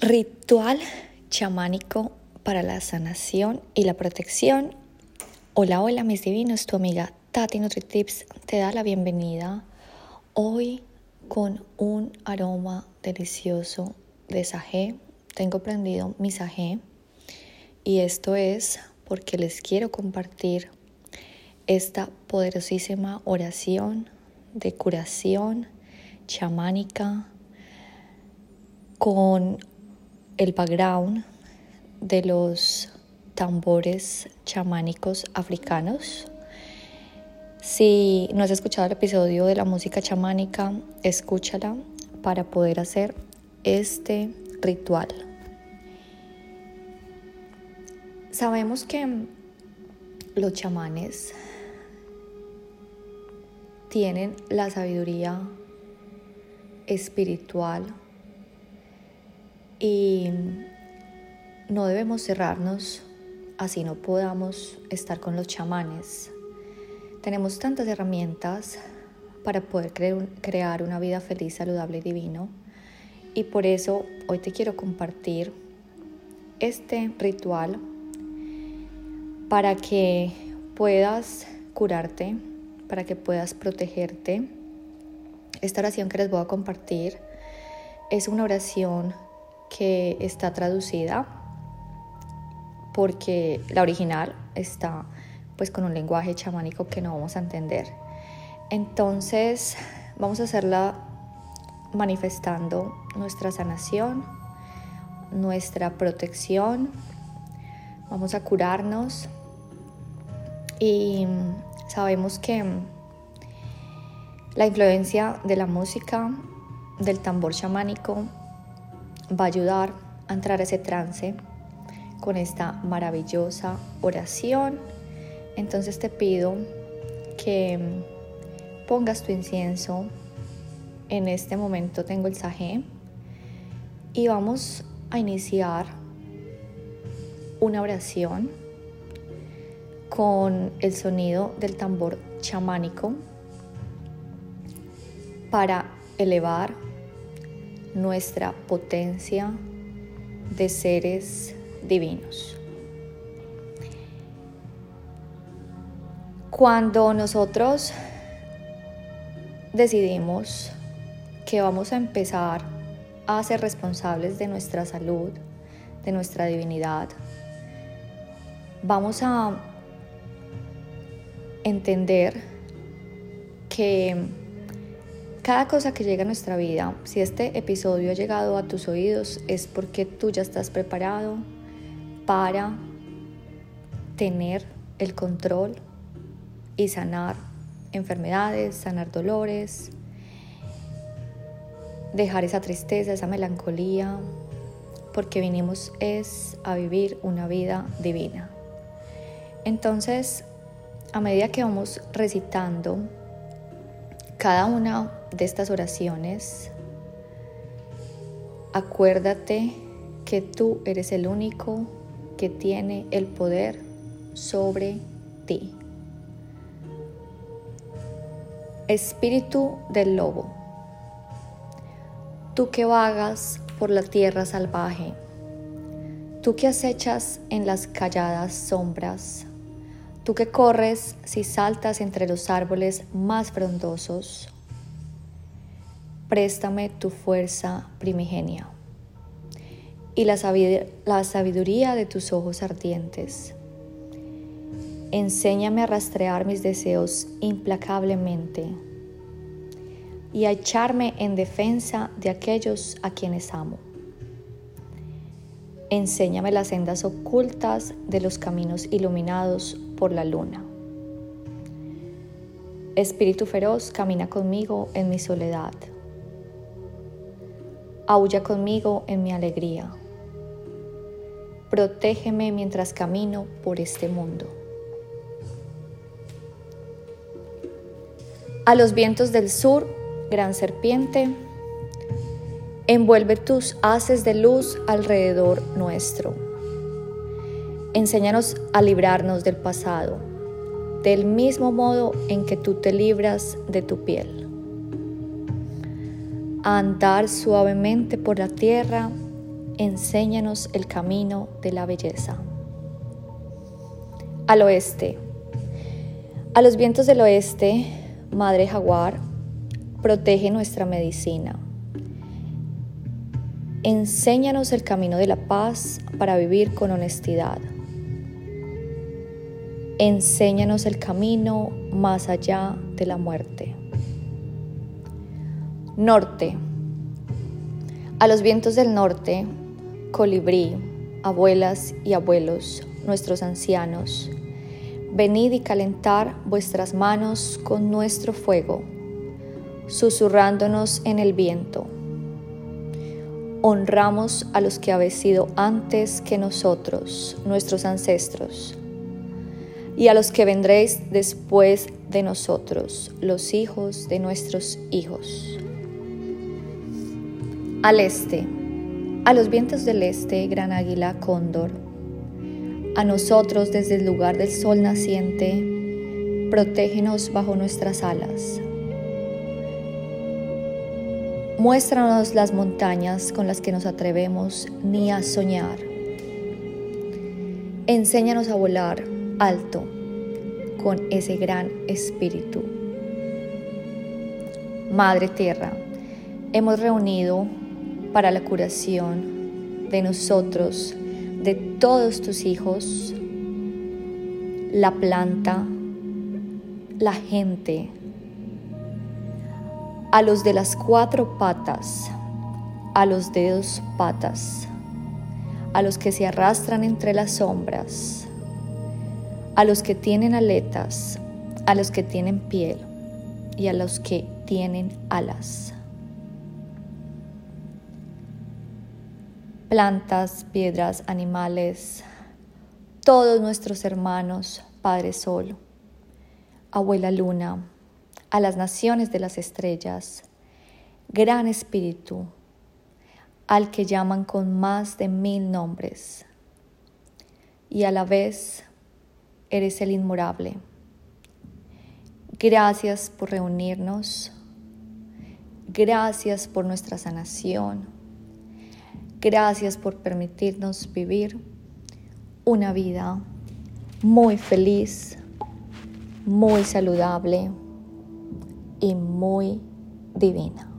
Ritual chamánico para la sanación y la protección. Hola, hola mis divinos, tu amiga Tati NutriTips te da la bienvenida hoy con un aroma delicioso de sajé. Tengo prendido mi sajé y esto es porque les quiero compartir esta poderosísima oración de curación chamánica con el background de los tambores chamánicos africanos. Si no has escuchado el episodio de la música chamánica, escúchala para poder hacer este ritual. Sabemos que los chamanes tienen la sabiduría espiritual y no debemos cerrarnos así no podamos estar con los chamanes. Tenemos tantas herramientas para poder crear una vida feliz, saludable y divino. Y por eso hoy te quiero compartir este ritual para que puedas curarte, para que puedas protegerte. Esta oración que les voy a compartir es una oración que está traducida porque la original está pues con un lenguaje chamánico que no vamos a entender. Entonces vamos a hacerla manifestando nuestra sanación, nuestra protección, vamos a curarnos y sabemos que la influencia de la música, del tambor chamánico, va a ayudar a entrar a ese trance con esta maravillosa oración. Entonces te pido que pongas tu incienso. En este momento tengo el sajé y vamos a iniciar una oración con el sonido del tambor chamánico para elevar nuestra potencia de seres divinos. Cuando nosotros decidimos que vamos a empezar a ser responsables de nuestra salud, de nuestra divinidad, vamos a entender que cada cosa que llega a nuestra vida, si este episodio ha llegado a tus oídos, es porque tú ya estás preparado para tener el control y sanar enfermedades, sanar dolores, dejar esa tristeza, esa melancolía, porque vinimos es a vivir una vida divina. Entonces, a medida que vamos recitando cada una de estas oraciones, acuérdate que tú eres el único que tiene el poder sobre ti. Espíritu del lobo, tú que vagas por la tierra salvaje, tú que acechas en las calladas sombras, tú que corres si saltas entre los árboles más frondosos, préstame tu fuerza primigenia y la sabiduría de tus ojos ardientes. Enséñame a rastrear mis deseos implacablemente y a echarme en defensa de aquellos a quienes amo. Enséñame las sendas ocultas de los caminos iluminados por la luna. Espíritu feroz, camina conmigo en mi soledad Aulla conmigo en mi alegría. Protégeme mientras camino por este mundo. A los vientos del sur, gran serpiente, envuelve tus haces de luz alrededor nuestro. Enséñanos a librarnos del pasado, del mismo modo en que tú te libras de tu piel andar suavemente por la tierra enséñanos el camino de la belleza. Al oeste. A los vientos del oeste, Madre Jaguar, protege nuestra medicina. Enséñanos el camino de la paz para vivir con honestidad. Enséñanos el camino más allá de la muerte. Norte. A los vientos del norte, colibrí, abuelas y abuelos, nuestros ancianos, venid y calentar vuestras manos con nuestro fuego, susurrándonos en el viento. Honramos a los que habéis sido antes que nosotros, nuestros ancestros, y a los que vendréis después de nosotros, los hijos de nuestros hijos. Al este a los vientos del este, gran águila cóndor, a nosotros desde el lugar del sol naciente, protégenos bajo nuestras alas. Muéstranos las montañas con las que nos atrevemos ni a soñar. Enséñanos a volar alto con ese gran espíritu. Madre Tierra, hemos reunido para la curación de nosotros, de todos tus hijos, la planta, la gente, a los de las cuatro patas, a los de dos patas, a los que se arrastran entre las sombras, a los que tienen aletas, a los que tienen piel y a los que tienen alas. plantas, piedras, animales, todos nuestros hermanos, Padre Sol, Abuela Luna, a las naciones de las estrellas, Gran Espíritu, al que llaman con más de mil nombres, y a la vez eres el inmorable. Gracias por reunirnos, gracias por nuestra sanación Gracias por permitirnos vivir una vida muy feliz, muy saludable y muy divina.